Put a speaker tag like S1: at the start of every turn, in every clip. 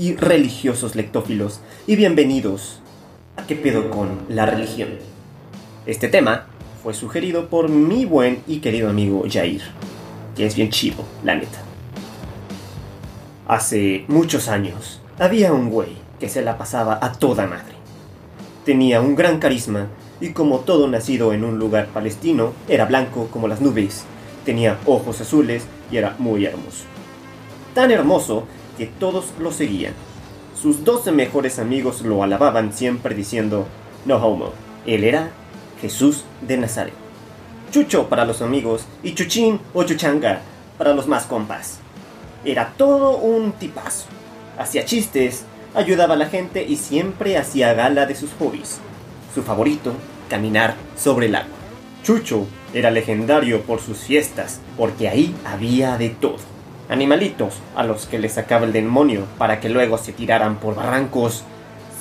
S1: y religiosos lectófilos y bienvenidos a ¿Qué pedo con la religión? Este tema fue sugerido por mi buen y querido amigo Jair, que es bien chivo, la neta. Hace muchos años había un güey que se la pasaba a toda madre. Tenía un gran carisma y como todo nacido en un lugar palestino, era blanco como las nubes, tenía ojos azules y era muy hermoso. Tan hermoso que todos lo seguían. Sus doce mejores amigos lo alababan siempre diciendo, no homo, él era Jesús de Nazaret. Chucho para los amigos y Chuchín o Chuchanga para los más compas. Era todo un tipazo. Hacía chistes, ayudaba a la gente y siempre hacía gala de sus hobbies. Su favorito, caminar sobre el agua. Chucho era legendario por sus fiestas, porque ahí había de todo animalitos a los que les sacaba el demonio para que luego se tiraran por barrancos,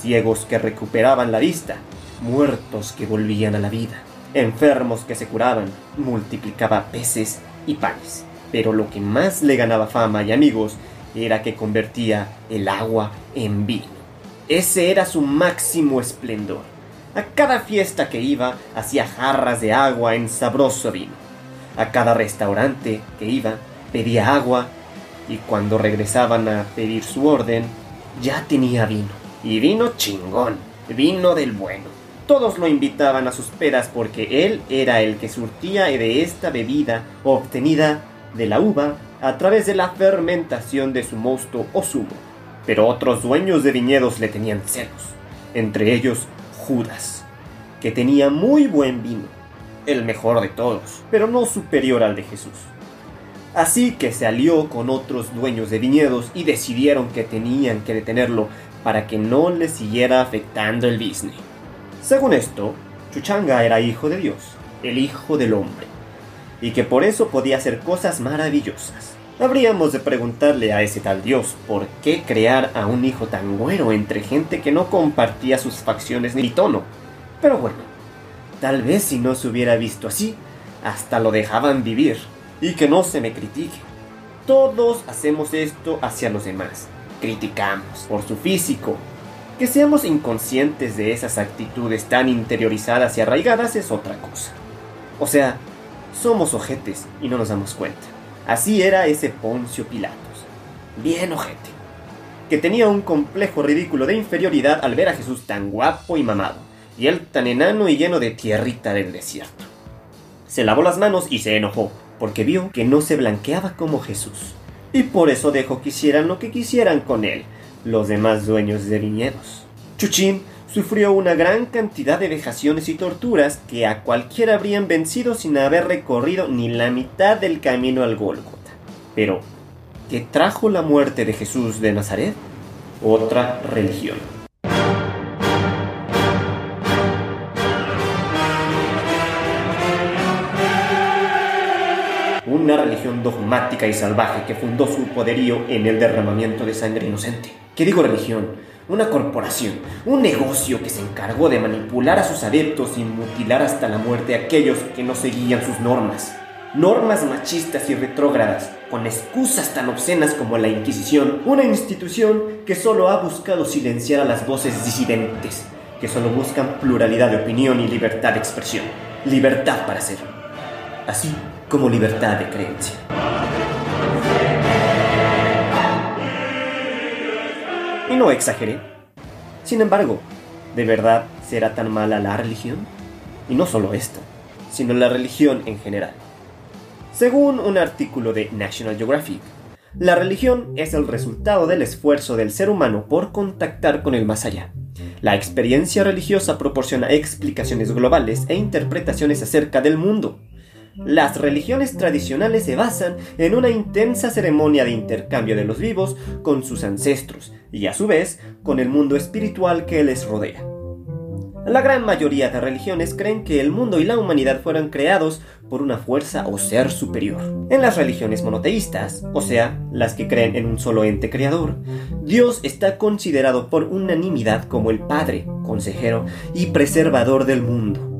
S1: ciegos que recuperaban la vista, muertos que volvían a la vida, enfermos que se curaban, multiplicaba peces y panes. Pero lo que más le ganaba fama y amigos era que convertía el agua en vino. Ese era su máximo esplendor. A cada fiesta que iba hacía jarras de agua en sabroso vino. A cada restaurante que iba pedía agua y cuando regresaban a pedir su orden, ya tenía vino. Y vino chingón, vino del bueno. Todos lo invitaban a sus pedas porque él era el que surtía de esta bebida obtenida de la uva a través de la fermentación de su mosto o zumo. Pero otros dueños de viñedos le tenían celos, entre ellos Judas, que tenía muy buen vino, el mejor de todos, pero no superior al de Jesús. Así que se alió con otros dueños de viñedos y decidieron que tenían que detenerlo para que no le siguiera afectando el business. Según esto, Chuchanga era hijo de Dios, el hijo del hombre, y que por eso podía hacer cosas maravillosas. Habríamos de preguntarle a ese tal Dios por qué crear a un hijo tan güero entre gente que no compartía sus facciones ni tono. Pero bueno, tal vez si no se hubiera visto así, hasta lo dejaban vivir y que no se me critique. Todos hacemos esto hacia los demás. Criticamos por su físico. Que seamos inconscientes de esas actitudes tan interiorizadas y arraigadas es otra cosa. O sea, somos ojetes y no nos damos cuenta. Así era ese Poncio Pilatos. Bien ojete. Que tenía un complejo ridículo de inferioridad al ver a Jesús tan guapo y mamado, y él tan enano y lleno de tierrita del desierto. Se lavó las manos y se enojó, porque vio que no se blanqueaba como Jesús. Y por eso dejó que hicieran lo que quisieran con él, los demás dueños de viñedos. Chuchín sufrió una gran cantidad de vejaciones y torturas que a cualquiera habrían vencido sin haber recorrido ni la mitad del camino al Gólgota. Pero, ¿qué trajo la muerte de Jesús de Nazaret? Otra religión. Religión dogmática y salvaje que fundó su poderío en el derramamiento de sangre inocente. ¿Qué digo religión? Una corporación, un negocio que se encargó de manipular a sus adeptos y mutilar hasta la muerte a aquellos que no seguían sus normas. Normas machistas y retrógradas, con excusas tan obscenas como la Inquisición, una institución que solo ha buscado silenciar a las voces disidentes, que solo buscan pluralidad de opinión y libertad de expresión. Libertad para ser. Así como libertad de creencia. Y no exageré. Sin embargo, ¿de verdad será tan mala la religión? Y no solo esta, sino la religión en general. Según un artículo de National Geographic, la religión es el resultado del esfuerzo del ser humano por contactar con el más allá. La experiencia religiosa proporciona explicaciones globales e interpretaciones acerca del mundo, Las religiones tradicionales se basan en una intensa ceremonia de intercambio de los vivos con sus ancestros y a su vez con el mundo espiritual que les rodea. La gran mayoría de religiones creen que el mundo y la humanidad fueron creados por una fuerza o ser superior. En las religiones monoteístas, o sea, las que creen en un solo ente creador, Dios está considerado por unanimidad como el Padre, consejero y preservador del mundo.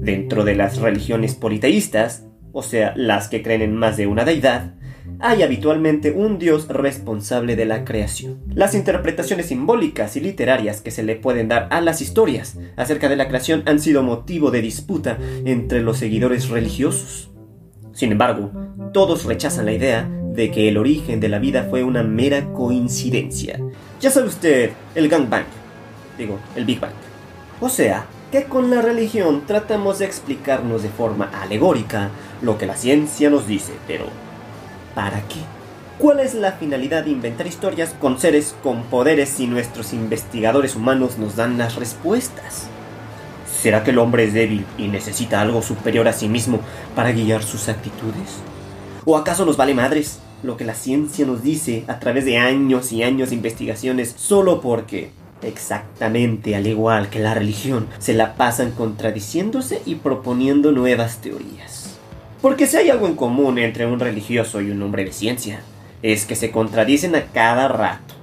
S1: Dentro de las religiones politeístas, o sea, las que creen en más de una deidad, hay habitualmente un Dios responsable de la creación. Las interpretaciones simbólicas y literarias que se le pueden dar a las historias acerca de la creación han sido motivo de disputa entre los seguidores religiosos. Sin embargo, todos rechazan la idea de que el origen de la vida fue una mera coincidencia. Ya sabe usted, el Gang Bang, digo, el Big Bang. O sea, que con la religión tratamos de explicarnos de forma alegórica lo que la ciencia nos dice, pero ¿Para qué? ¿Cuál es la finalidad de inventar historias con seres con poderes si nuestros investigadores humanos nos dan las respuestas? ¿Será que el hombre es débil y necesita algo superior a sí mismo para guiar sus actitudes? ¿O acaso nos vale madres lo que la ciencia nos dice a través de años y años de investigaciones solo porque, exactamente al igual que la religión, se la pasan contradiciéndose y proponiendo nuevas teorías? Porque si hay algo en común entre un religioso y un hombre de ciencia, es que se contradicen a cada rato.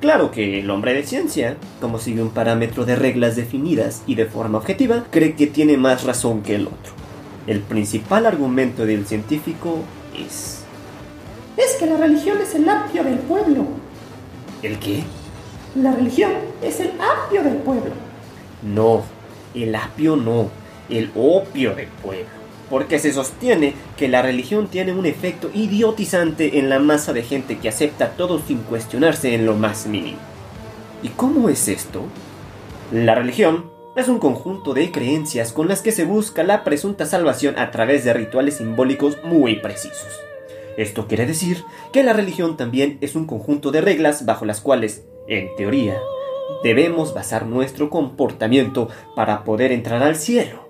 S1: Claro que el hombre de ciencia, como sigue un parámetro de reglas definidas y de forma objetiva, cree que tiene más razón que el otro. El principal argumento del científico es...
S2: Es que la religión es el apio del pueblo.
S1: ¿El qué?
S2: La religión es el apio del pueblo.
S1: No, el apio no, el opio del pueblo porque se sostiene que la religión tiene un efecto idiotizante en la masa de gente que acepta todo sin cuestionarse en lo más mínimo. ¿Y cómo es esto? La religión es un conjunto de creencias con las que se busca la presunta salvación a través de rituales simbólicos muy precisos. Esto quiere decir que la religión también es un conjunto de reglas bajo las cuales, en teoría, debemos basar nuestro comportamiento para poder entrar al cielo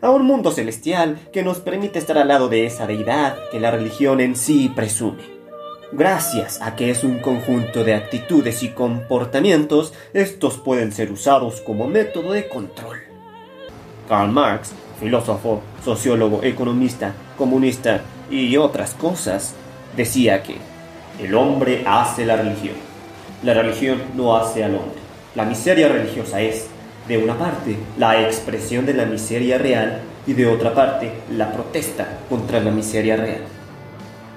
S1: a un mundo celestial que nos permite estar al lado de esa deidad que la religión en sí presume. Gracias a que es un conjunto de actitudes y comportamientos, estos pueden ser usados como método de control. Karl Marx, filósofo, sociólogo, economista, comunista y otras cosas, decía que el hombre hace la religión. La religión no hace al hombre. La miseria religiosa es, de una parte, la expresión de la miseria real y de otra parte, la protesta contra la miseria real.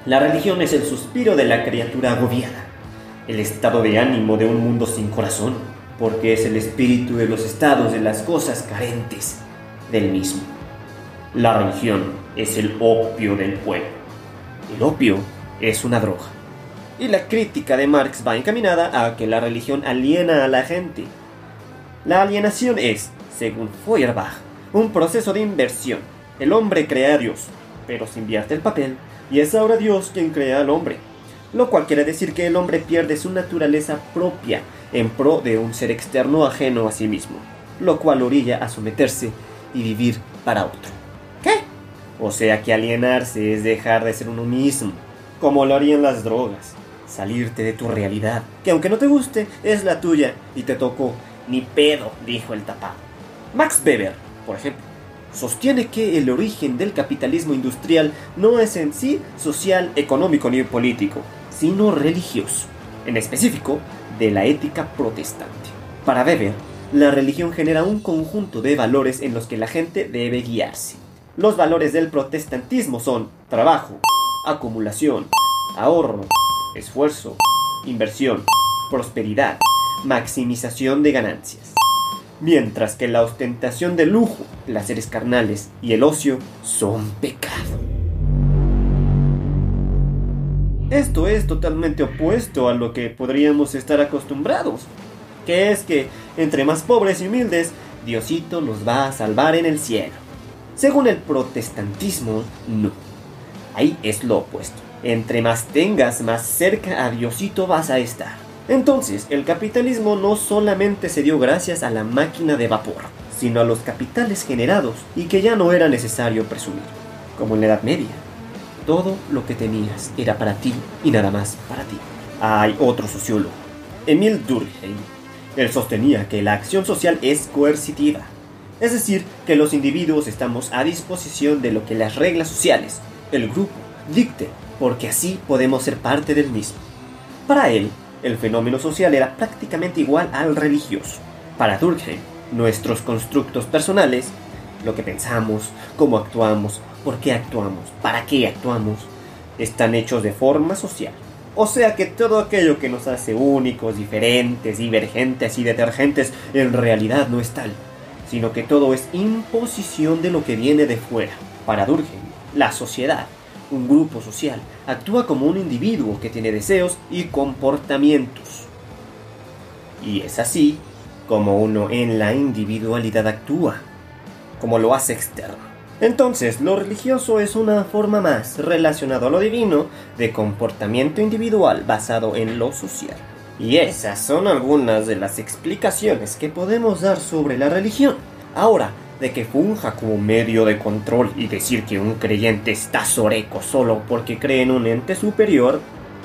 S1: La religión es el suspiro de la criatura agobiada, el estado de ánimo de un mundo sin corazón, porque es el espíritu de los estados de las cosas carentes del mismo. La religión es el opio del pueblo. El opio es una droga. Y la crítica de Marx va encaminada a que la religión aliena a la gente la alienación es, según Feuerbach, un proceso de inversión. El hombre crea a Dios, pero se invierte el papel, y es ahora Dios quien crea al hombre. Lo cual quiere decir que el hombre pierde su naturaleza propia en pro de un ser externo ajeno a sí mismo, lo cual orilla a someterse y vivir para otro. ¿Qué? O sea que alienarse es dejar de ser uno mismo, como lo harían las drogas, salirte de tu realidad, que aunque no te guste, es la tuya y te tocó ni pedo, dijo el tapado. Max Weber, por ejemplo, sostiene que el origen del capitalismo industrial no es en sí social, económico ni político, sino religioso, en específico de la ética protestante. Para Weber, la religión genera un conjunto de valores en los que la gente debe guiarse. Los valores del protestantismo son trabajo, acumulación, ahorro, esfuerzo, inversión, prosperidad, maximización de ganancias. Mientras que la ostentación de lujo, placeres carnales y el ocio son pecado. Esto es totalmente opuesto a lo que podríamos estar acostumbrados, que es que entre más pobres y humildes, Diosito nos va a salvar en el cielo. Según el protestantismo, no. Ahí es lo opuesto. Entre más tengas, más cerca a Diosito vas a estar. Entonces, el capitalismo no solamente se dio gracias a la máquina de vapor, sino a los capitales generados y que ya no era necesario presumir. como en la Edad Media. Todo lo que tenías era para ti y nada más para ti. Hay otro sociólogo, Emil Durkheim. Él sostenía que la acción social es coercitiva, es decir, que los individuos estamos a disposición de lo que las reglas sociales, el grupo, dicte, porque así podemos ser parte del mismo. Para él, el fenómeno social era prácticamente igual al religioso. Para Durkheim, nuestros constructos personales, lo que pensamos, cómo actuamos, por qué actuamos, para qué actuamos, están hechos de forma social. O sea que todo aquello que nos hace únicos, diferentes, divergentes y detergentes en realidad no es tal, sino que todo es imposición de lo que viene de fuera. Para Durkheim, la sociedad, un grupo social, actúa como un individuo que tiene deseos y comportamientos. Y es así como uno en la individualidad actúa, como lo hace externo. Entonces, lo religioso es una forma más relacionada a lo divino de comportamiento individual basado en lo social. Y esas son algunas de las explicaciones que podemos dar sobre la religión. Ahora, de que funja como medio de control y decir que un creyente está soreco solo porque cree en un ente superior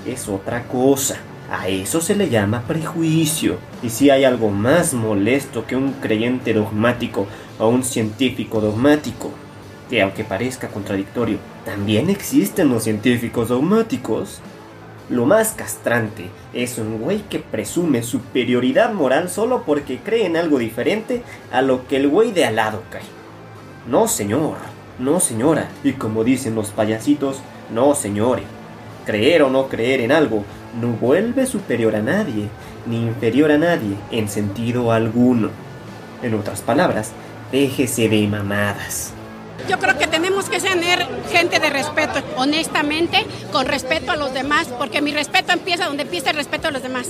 S1: es otra cosa. A eso se le llama prejuicio. Y si hay algo más molesto que un creyente dogmático o un científico dogmático, que aunque parezca contradictorio, también existen los científicos dogmáticos. Lo más castrante es un güey que presume superioridad moral solo porque cree en algo diferente a lo que el güey de al lado cree. No, señor, no, señora, y como dicen los payasitos, no, señores. Creer o no creer en algo no vuelve superior a nadie, ni inferior a nadie en sentido alguno. En otras palabras, déjese de mamadas.
S3: Yo creo que tenemos que tener gente de respeto, honestamente, con respeto a los demás, porque mi respeto empieza donde empieza el respeto a los demás.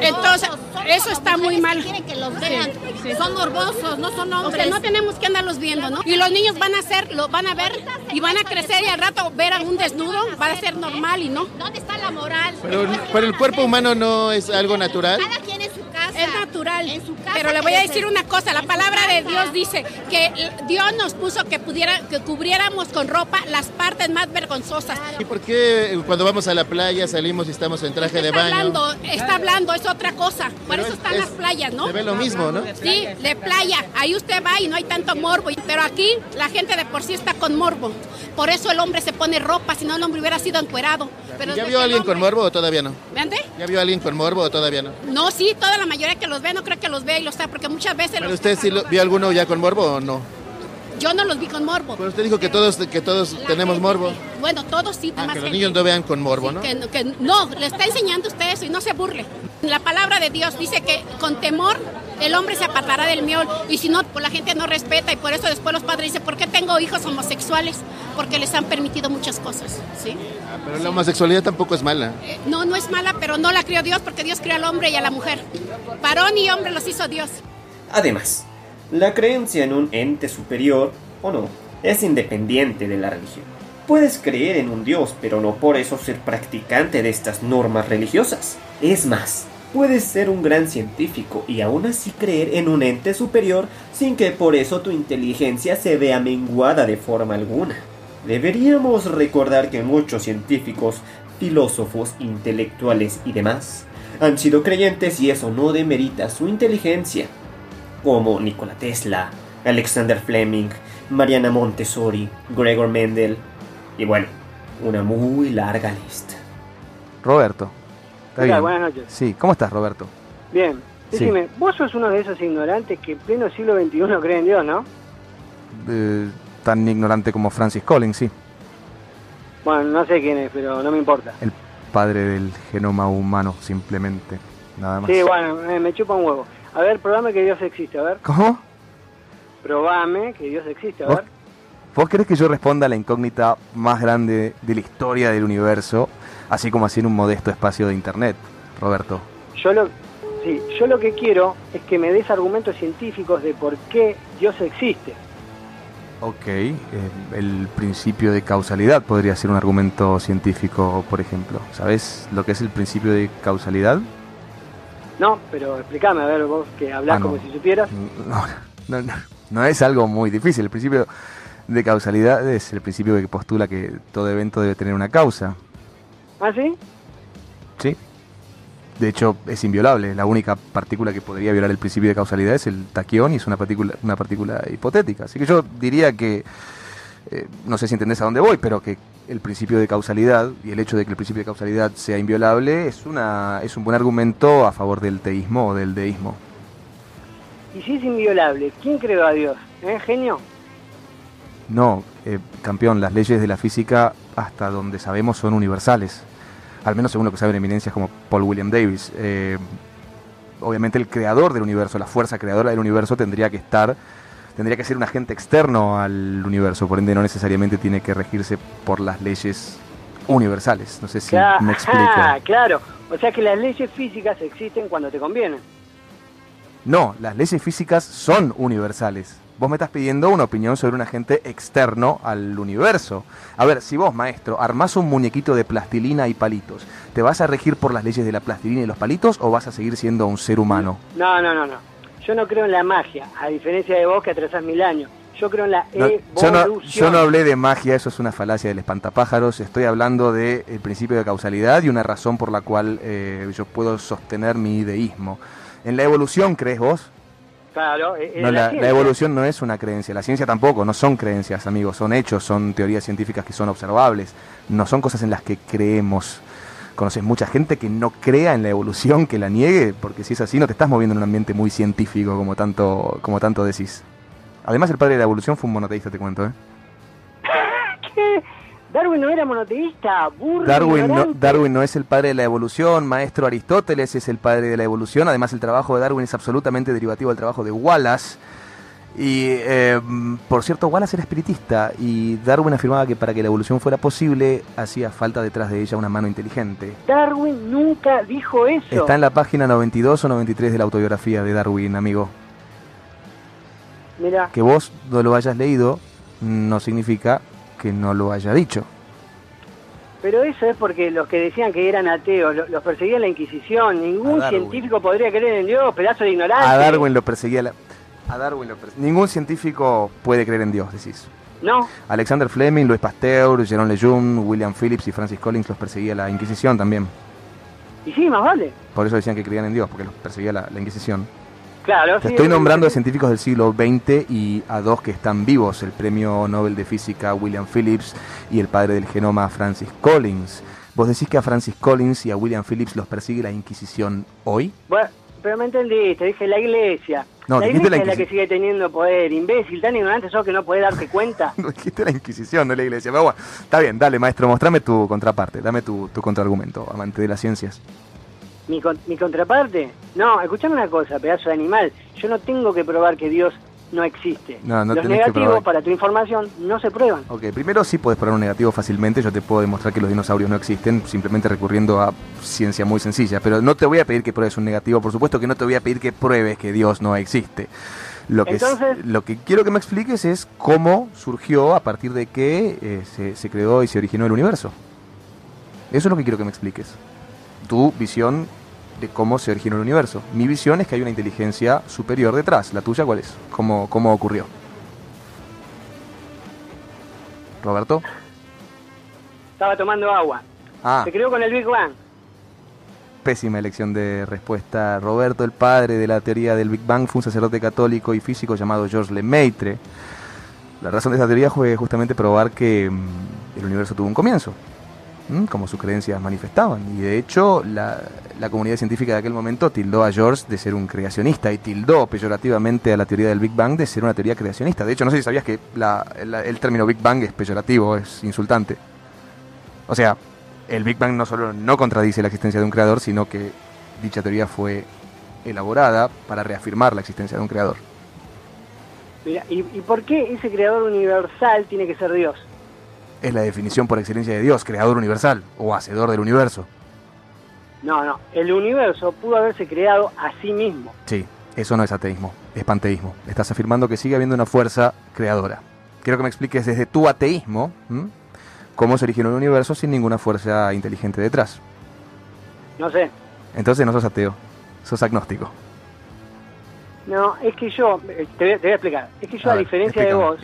S3: Entonces, eso está muy mal.
S4: que los vean. Son morbosos, no son
S3: O sea, no tenemos que andarlos viendo, ¿no? Y los niños van a hacer, lo van a ver y van a crecer y al rato ver a un desnudo va a ser normal y no.
S4: ¿Dónde está la moral?
S5: Pero, pero el cuerpo humano no es algo natural.
S4: Cada quien en su casa.
S3: Es natural.
S4: En su casa
S3: Pero le voy a decir una cosa, la palabra de Dios dice que Dios nos puso que pudiera que cubriéramos con ropa las partes más vergonzosas.
S5: ¿Y por qué cuando vamos a la playa salimos y estamos en traje de
S3: está
S5: baño?
S3: hablando, está hablando, es otra cosa. Por
S5: Pero
S3: eso
S5: es-
S3: están
S5: es-
S3: las playas, ¿no?
S5: Se ve lo mismo, ¿no?
S3: Sí, de playa. Ahí usted va y no hay tanto morbo. Pero aquí la gente de por sí está con morbo. Por eso el hombre se pone ropa, si no el hombre hubiera sido encuerado. Pero
S5: ¿Ya vio a alguien con
S3: hombre-
S5: morbo o todavía no?
S3: ¿Me ande?
S5: ¿Ya vio a alguien con morbo o todavía no?
S3: No, sí, toda la mayoría que los ve, no creo que los ve y los está, porque muchas veces
S5: ¿Pero
S3: los
S5: usted sí lo- vio alguno ya con morbo o no?
S3: Yo no los vi con morbo.
S5: Pero usted dijo que todos, que todos tenemos
S3: gente
S5: morbo.
S3: Bueno, todos sí,
S5: Ah, que los niños no vean con morbo,
S3: Sí,
S5: ¿no?
S3: que, que no, le está enseñando usted eso y no se burle. La palabra de Dios dice que con temor el hombre se apartará del miol y si no, pues la gente no respeta y por eso después los padres dicen, ¿por qué tengo hijos homosexuales? Porque les han permitido muchas cosas, ¿sí?
S5: Ah, Pero la homosexualidad tampoco es mala.
S3: Eh, No, no es mala, pero no la crió Dios porque Dios crió al hombre y a la mujer. Varón y hombre los hizo Dios.
S1: Además, la creencia en un ente superior, o no, es independiente de la religión. Puedes creer en un Dios, pero no por eso ser practicante de estas normas religiosas. Es más, puedes ser un gran científico y aún así creer en un ente superior sin que por eso tu inteligencia se vea menguada de forma alguna. Deberíamos recordar que muchos científicos, filósofos, intelectuales y demás han sido creyentes y eso no demerita su inteligencia como Nikola Tesla, Alexander Fleming, Mariana Montessori, Gregor Mendel y bueno, una muy larga lista.
S6: Roberto. ¿Está
S7: ¿Qué tal?
S6: bien?
S7: Buenas noches.
S6: Sí, ¿cómo estás, Roberto?
S7: Bien.
S6: Sí.
S7: Decime, vos sos uno de esos ignorantes que en pleno siglo XXI creen en Dios, ¿no?
S6: Eh, tan ignorante como Francis Collins, sí.
S7: Bueno, no sé quién es, pero no me importa.
S6: El padre del genoma humano, simplemente. Nada más.
S7: Sí, bueno, eh, me chupa un huevo. A ver, probame que Dios existe, a ver.
S6: ¿Cómo?
S7: Probame que Dios existe, a
S6: ¿Vos,
S7: ver.
S6: vos querés que yo responda a la incógnita más grande de la historia del universo, así como así en un modesto espacio de internet, Roberto?
S7: Yo lo, sí, yo lo que quiero es que me des argumentos científicos de por qué Dios existe.
S6: Ok, eh, el principio de causalidad podría ser un argumento científico, por ejemplo. ¿Sabes lo que es el principio de causalidad?
S7: No, pero explícame, a ver, vos que hablás
S6: Ah, no.
S7: como si supieras.
S6: No, no, no, no es algo muy difícil. El principio de causalidad es el principio que postula que todo evento debe tener una causa.
S7: ¿Ah, sí?
S6: Sí. De hecho, es inviolable. La única partícula que podría violar el principio de causalidad es el taquión y es una partícula, una partícula hipotética. Así que yo diría que, eh, no sé si entendés a dónde voy, pero que el principio de causalidad y el hecho de que el principio de causalidad sea inviolable es, una, es un buen argumento a favor del teísmo o del deísmo.
S7: Y si es inviolable, ¿quién creó a Dios? ¿Eh, genio?
S6: No, eh, campeón, las leyes de la física, hasta donde sabemos, son universales. Al menos según lo que saben eminencias como Paul William Davis. Eh, obviamente el creador del universo, la fuerza creadora del universo tendría que estar, tendría que ser un agente externo al universo, por ende no necesariamente tiene que regirse por las leyes universales. No sé si me explico.
S7: Ah, claro. O sea que las leyes físicas existen cuando te conviene.
S6: No, las leyes físicas son universales. Vos me estás pidiendo una opinión sobre un agente externo al universo. A ver, si vos, maestro, armás un muñequito de plastilina y palitos, ¿te vas a regir por las leyes de la plastilina y los palitos o vas a seguir siendo un ser humano?
S7: No, no, no, no. Yo no creo en la magia, a diferencia de vos que atrasás mil años. Yo creo en la
S6: No,
S7: evolución.
S6: yo, no, yo no hablé de magia, eso es una falacia del espantapájaros. Estoy hablando del principio de causalidad y una razón por la cual eh, yo puedo sostener mi deísmo. ¿En la evolución crees vos?
S7: Claro, eh, eh,
S6: No, la, la evolución no es una creencia, la ciencia tampoco, no son creencias, amigos, son hechos, son teorías científicas que son observables, no son cosas en las que creemos. Conoces mucha gente que no crea en la evolución, que la niegue, porque si es así no te estás moviendo en un ambiente muy científico como tanto, como tanto decís. Además el padre de la evolución fue un monoteísta, te cuento, ¿eh?
S7: Darwin no era monoteísta, burro.
S6: Darwin no,
S7: ignorante.
S6: Darwin no es el padre de la evolución, maestro Aristóteles es el padre de la evolución, además el trabajo de Darwin es absolutamente derivativo del trabajo de Wallace. Y eh, por cierto, Wallace era espiritista y Darwin afirmaba que para que la evolución fuera posible hacía falta detrás de ella una mano inteligente.
S7: Darwin nunca dijo eso.
S6: Está en la página 92 o 93 de la autobiografía de Darwin, amigo.
S7: Mira,
S6: Que vos no lo hayas leído no significa que no lo haya dicho.
S7: Pero eso es porque los que decían que eran ateos, lo- los perseguía la Inquisición. Ningún científico podría creer en Dios, pedazo de ignorante.
S6: A Darwin lo perseguía la... A Darwin lo Ningún científico puede creer en Dios, decís.
S7: No,
S6: Alexander Fleming, Louis Pasteur, Jerome Lejeune, William Phillips y Francis Collins los perseguía la Inquisición también.
S7: y sí, más vale.
S6: Por eso decían que creían en Dios, porque los perseguía la, la Inquisición.
S7: Claro,
S6: Te
S7: sí,
S6: estoy
S7: es-
S6: nombrando a científicos del siglo XX y a dos que están vivos, el premio Nobel de Física William Phillips y el padre del genoma Francis Collins. ¿Vos decís que a Francis Collins y a William Phillips los persigue la Inquisición hoy?
S7: Bueno, pero me entendiste, dije la iglesia.
S6: No,
S7: la iglesia
S6: la
S7: es la que sigue teniendo poder. Imbécil, tan ignorante sos que no podés darte cuenta.
S6: No dijiste la Inquisición, no la Iglesia. Pero bueno, está bien, dale maestro, mostrame tu contraparte, dame tu, tu contraargumento, amante de las ciencias.
S7: ¿Mi, con- mi contraparte? No, escuchame una cosa, pedazo de animal. Yo no tengo que probar que Dios no existe.
S6: No, no
S7: Los negativos,
S6: probar.
S7: para tu información, no se prueban.
S6: Ok, primero sí puedes poner un negativo fácilmente, yo te puedo demostrar que los dinosaurios no existen, simplemente recurriendo a ciencia muy sencilla, pero no te voy a pedir que pruebes un negativo, por supuesto que no te voy a pedir que pruebes que Dios no existe. Lo que, es-
S7: Entonces-
S6: lo que quiero que me expliques es cómo surgió a partir de que eh, se, se creó y se originó el universo. Eso es lo que quiero que me expliques. Tu visión de cómo se originó el universo. Mi visión es que hay una inteligencia superior detrás. ¿La tuya cuál es? ¿Cómo, cómo ocurrió? Roberto.
S7: Estaba tomando agua.
S6: Ah,
S7: Se creó con el Big Bang.
S6: pésima elección de respuesta. Roberto, el padre de la teoría del Big Bang, fue un sacerdote católico y físico llamado Georges Lemaitre. La razón de esta teoría fue justamente probar que mm, el universo tuvo un comienzo, como sus creencias manifestaban. Y de hecho, la, la comunidad científica de aquel momento tildó a George de ser un creacionista y tildó peyorativamente a la teoría del Big Bang de ser una teoría creacionista. De hecho, no sé si sabías que la- el término Big Bang es peyorativo, es insultante. O sea, el Big Bang no solo no contradice la existencia de un creador, sino que dicha teoría fue elaborada para reafirmar la existencia de un creador.
S7: Mira, ¿y, ¿y por qué ese creador universal tiene que ser Dios?
S6: Es la definición por excelencia de Dios, creador universal o hacedor del universo.
S7: No, no. El universo pudo haberse creado a sí mismo.
S6: Sí, eso no es ateísmo, es panteísmo. Estás afirmando que sigue habiendo una fuerza creadora. Quiero que me expliques desde tu ateísmo ¿m? cómo se originó el universo sin ninguna fuerza inteligente detrás.
S7: No sé.
S6: Entonces no sos ateo, sos agnóstico.
S7: No, es que yo, eh, te voy, a explicar, es que yo
S6: A
S7: a,
S6: ver,
S7: diferencia de vos,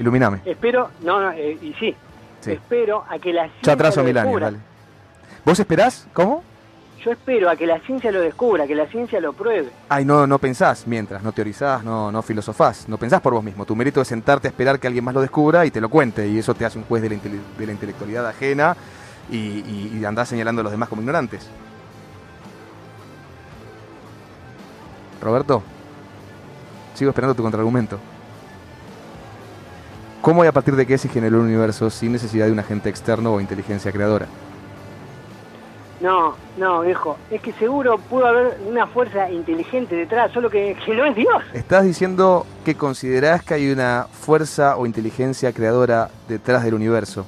S7: espero, no, no, eh, y sí,
S6: Sí.
S7: espero a que la ciencia
S6: Yo atraso
S7: lo
S6: mil años. ¿Vos esperás? ¿Cómo?
S7: Yo espero a que la ciencia lo descubra, que la ciencia lo pruebe.
S6: Ay, no, no pensás mientras, no teorizás, no, no filosofás, no pensás por vos mismo. Tu mérito es sentarte a esperar que alguien más lo descubra y te lo cuente, y eso te hace un juez de la, intele- de la intelectualidad ajena y, y, y andás señalando a los demás como ignorantes. Roberto, sigo esperando tu contraargumento. ¿Cómo y a partir de qué se generó el universo sin necesidad de un agente externo o inteligencia creadora?
S7: No, no, viejo, es que seguro pudo haber una fuerza inteligente detrás, solo que, que no es Dios.
S6: Estás diciendo que considerás que hay una fuerza o inteligencia creadora detrás del universo.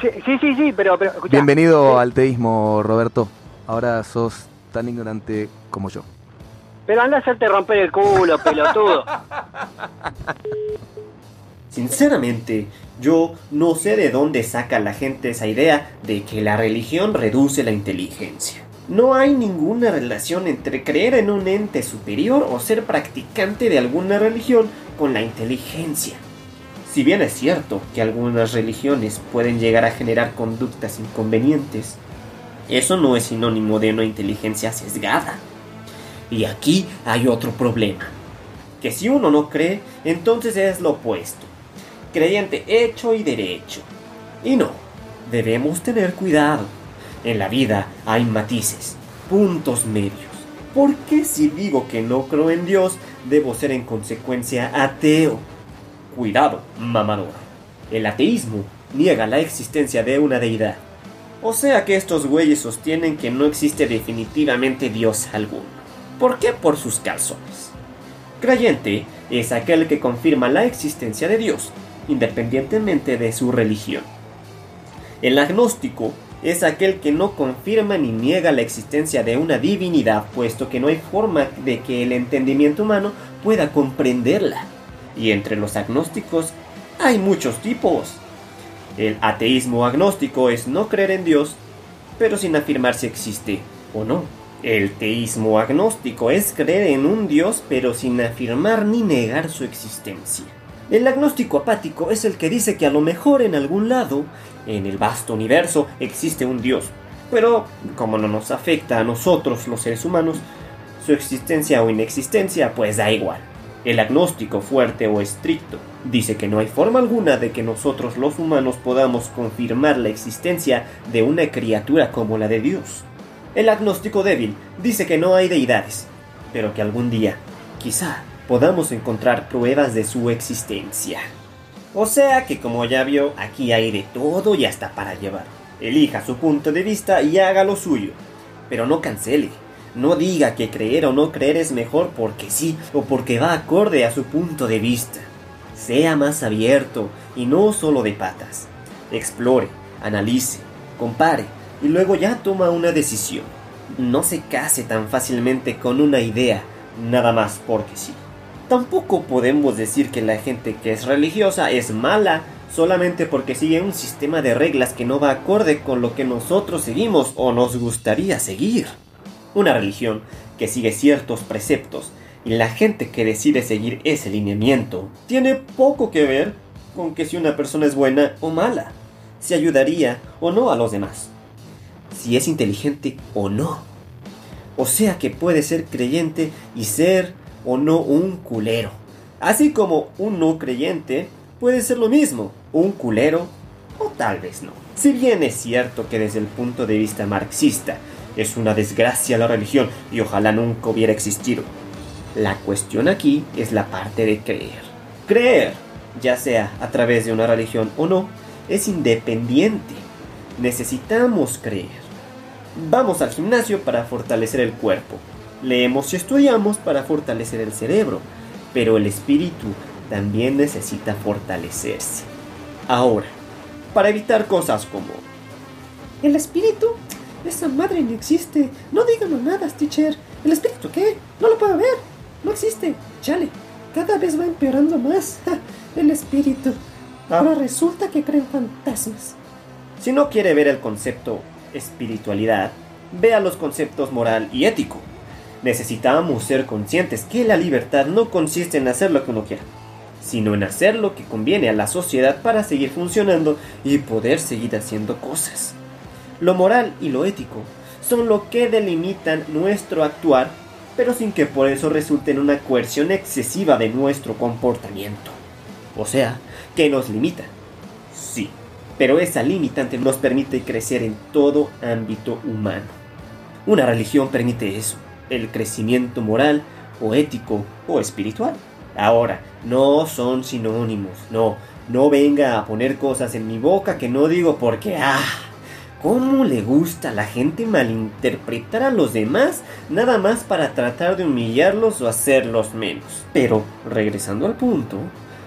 S7: Sí, sí, sí, sí, pero, pero escuchá,
S6: Bienvenido al teísmo, Roberto. Ahora sos tan ignorante como yo.
S7: Pero anda a hacerte romper el culo, pelotudo.
S1: Sinceramente, yo no sé de dónde saca la gente esa idea de que la religión reduce la inteligencia. No hay ninguna relación entre creer en un ente superior o ser practicante de alguna religión con la inteligencia. Si bien es cierto que algunas religiones pueden llegar a generar conductas inconvenientes, eso no es sinónimo de una inteligencia sesgada. Y aquí hay otro problema. Que si uno no cree, entonces es lo opuesto. Creyente hecho y derecho. Y no, debemos tener cuidado. En la vida hay matices, puntos medios. Porque si digo que no creo en Dios, debo ser en consecuencia ateo. Cuidado, mamador. El ateísmo niega la existencia de una deidad. O sea que estos güeyes sostienen que no existe definitivamente Dios alguno. ¿Por qué? Por sus calzones. Creyente es aquel que confirma la existencia de Dios, independientemente de su religión. El agnóstico es aquel que no confirma ni niega la existencia de una divinidad, puesto que no hay forma de que el entendimiento humano pueda comprenderla. Y entre los agnósticos hay muchos tipos. El ateísmo agnóstico es no creer en Dios, pero sin afirmar si existe o no. El teísmo agnóstico es creer en un Dios, pero sin afirmar ni negar su existencia. El agnóstico apático es el que dice que a lo mejor en algún lado, en el vasto universo, existe un Dios. Pero, como no nos afecta a nosotros los seres humanos, su existencia o inexistencia pues da igual. El agnóstico fuerte o estricto dice que no hay forma alguna de que nosotros los humanos podamos confirmar la existencia de una criatura como la de Dios. El agnóstico débil dice que no hay deidades, pero que algún día, quizá, podamos encontrar pruebas de su existencia. O sea que como ya vio, aquí hay de todo y hasta para llevar. Elija su punto de vista y haga lo suyo. Pero no cancele. No diga que creer o no creer es mejor porque sí o porque va acorde a su punto de vista. Sea más abierto y no solo de patas. Explore, analice, compare y luego ya toma una decisión. No se case tan fácilmente con una idea, nada más porque sí. Tampoco podemos decir que la gente que es religiosa es mala solamente porque sigue un sistema de reglas que no va acorde con lo que nosotros seguimos o nos gustaría seguir. Una religión que sigue ciertos preceptos y la gente que decide seguir ese lineamiento tiene poco que ver con que si una persona es buena o mala, si ayudaría o no a los demás, si es inteligente o no. O sea que puede ser creyente y ser o no un culero. Así como un no creyente puede ser lo mismo, un culero o tal vez no. Si bien es cierto que desde el punto de vista marxista es una desgracia la religión y ojalá nunca hubiera existido, la cuestión aquí es la parte de creer. Creer, ya sea a través de una religión o no, es independiente. Necesitamos creer. Vamos al gimnasio para fortalecer el cuerpo. Leemos y estudiamos para fortalecer el cerebro. Pero el espíritu también necesita fortalecerse. Ahora, para evitar cosas como...
S2: ¿El espíritu? Esa madre no existe. No digan nada, teacher. ¿El espíritu qué? No lo puedo ver. No existe. Chale. Cada vez va empeorando más. Ja, el espíritu. Ahora resulta que creen fantasmas.
S1: Si no quiere ver el concepto espiritualidad, vea los conceptos moral y ético. Necesitamos ser conscientes que la libertad no consiste en hacer lo que uno quiera, sino en hacer lo que conviene a la sociedad para seguir funcionando y poder seguir haciendo cosas. Lo moral y lo ético son lo que delimitan nuestro actuar, pero sin que por eso resulte en una coerción excesiva de nuestro comportamiento. O sea, que nos limita. Sí, pero esa limitante nos permite crecer en todo ámbito humano. Una religión permite eso, el crecimiento moral o ético o espiritual. Ahora, no son sinónimos, no, no venga a poner cosas en mi boca que no digo porque, ah, ¿cómo le gusta a la gente malinterpretar a los demás nada más para tratar de humillarlos o hacerlos menos? Pero, regresando al punto,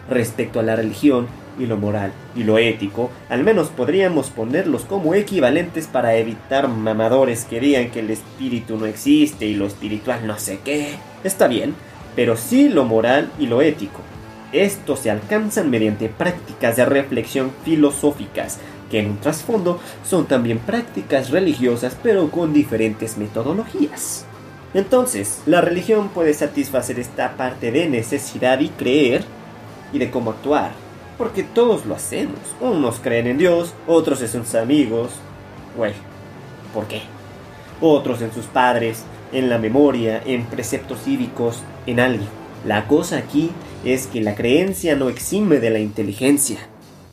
S1: respecto a la religión y lo moral y lo ético, al menos podríamos ponerlos como equivalentes para evitar mamadores que digan que el espíritu no existe y lo espiritual no sé qué. Está bien, pero sí lo moral y lo ético. Estos se alcanzan mediante prácticas de reflexión filosóficas, que en un trasfondo son también prácticas religiosas pero con diferentes metodologías. Entonces, la religión puede satisfacer esta parte de necesidad y creer y de cómo actuar, porque todos lo hacemos. Unos creen en Dios, otros en sus amigos. Güey, ¿por qué? Otros en sus padres, en la memoria, en preceptos cívicos, en alguien. La cosa aquí es que la creencia no exime de la inteligencia,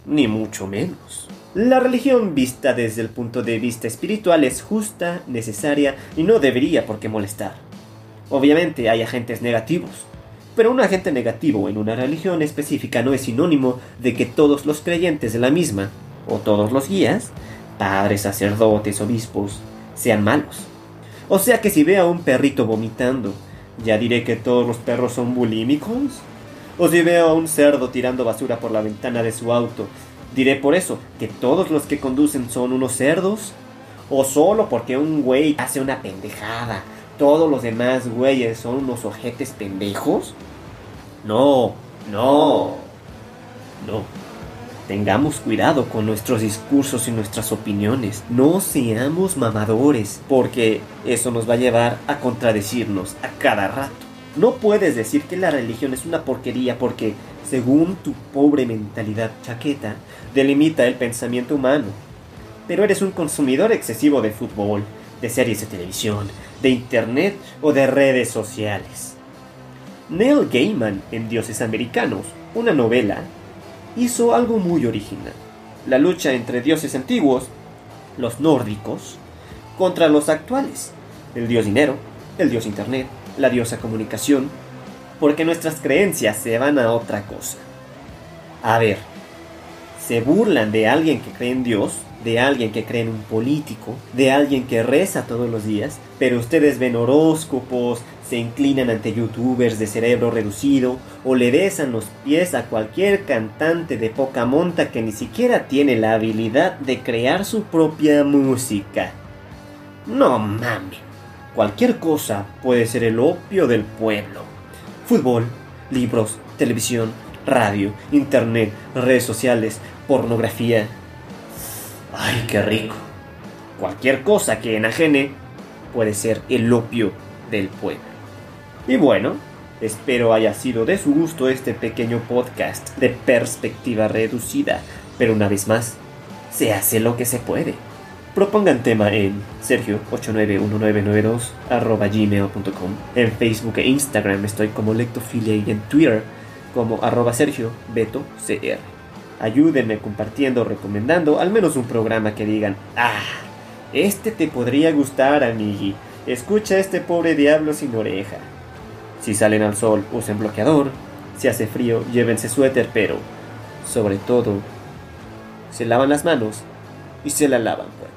S1: ni mucho menos. La religión vista desde el punto de vista espiritual es justa, necesaria y no debería por qué molestar. Obviamente hay agentes negativos, pero un agente negativo en una religión específica no es sinónimo de que todos los creyentes de la misma, o todos los guías, padres, sacerdotes, obispos, sean malos. O sea que si veo a un perrito vomitando, ¿ya diré que todos los perros son bulímicos? O si veo a un cerdo tirando basura por la ventana de su auto, ¿diré por eso que todos los que conducen son unos cerdos? ¿O solo porque un güey hace una pendejada, todos los demás güeyes son unos ojetes pendejos? No, no, no. Tengamos cuidado con nuestros discursos y nuestras opiniones. No seamos mamadores, porque eso nos va a llevar a contradecirnos a cada rato. No puedes decir que la religión es una porquería porque, según tu pobre mentalidad chaqueta, delimita el pensamiento humano. Pero eres un consumidor excesivo de fútbol, de series de televisión, de internet o de redes sociales. Neil Gaiman en Dioses Americanos, una novela, hizo algo muy original. La lucha entre dioses antiguos, los nórdicos, contra los actuales, el dios dinero, el dios internet, la diosa comunicación, porque nuestras creencias se van a otra cosa. A ver, se burlan de alguien que cree en Dios, de alguien que cree en un político, de alguien que reza todos los días, pero ustedes ven horóscopos, se inclinan ante youtubers de cerebro reducido o le besan los pies a cualquier cantante de poca monta que ni siquiera tiene la habilidad de crear su propia música. No mames, cualquier cosa puede ser el opio del pueblo. Fútbol, libros, televisión, radio, internet, redes sociales, pornografía. Ay, qué rico. Cualquier cosa que enajene puede ser el opio del pueblo. Y bueno, espero haya sido de su gusto este pequeño podcast de perspectiva reducida, pero una vez más, se hace lo que se puede. Propongan tema en sergio891992 arroba gmail.com En Facebook e Instagram estoy como lectofilia y en Twitter como arroba sergio beto. Ayúdenme compartiendo, recomendando al menos un programa que digan, ah, este te podría gustar, amigui. Escucha a este pobre diablo sin oreja. Si salen al sol, usen bloqueador. Si hace frío, llévense suéter, pero sobre todo, se lavan las manos y se la lavan pues.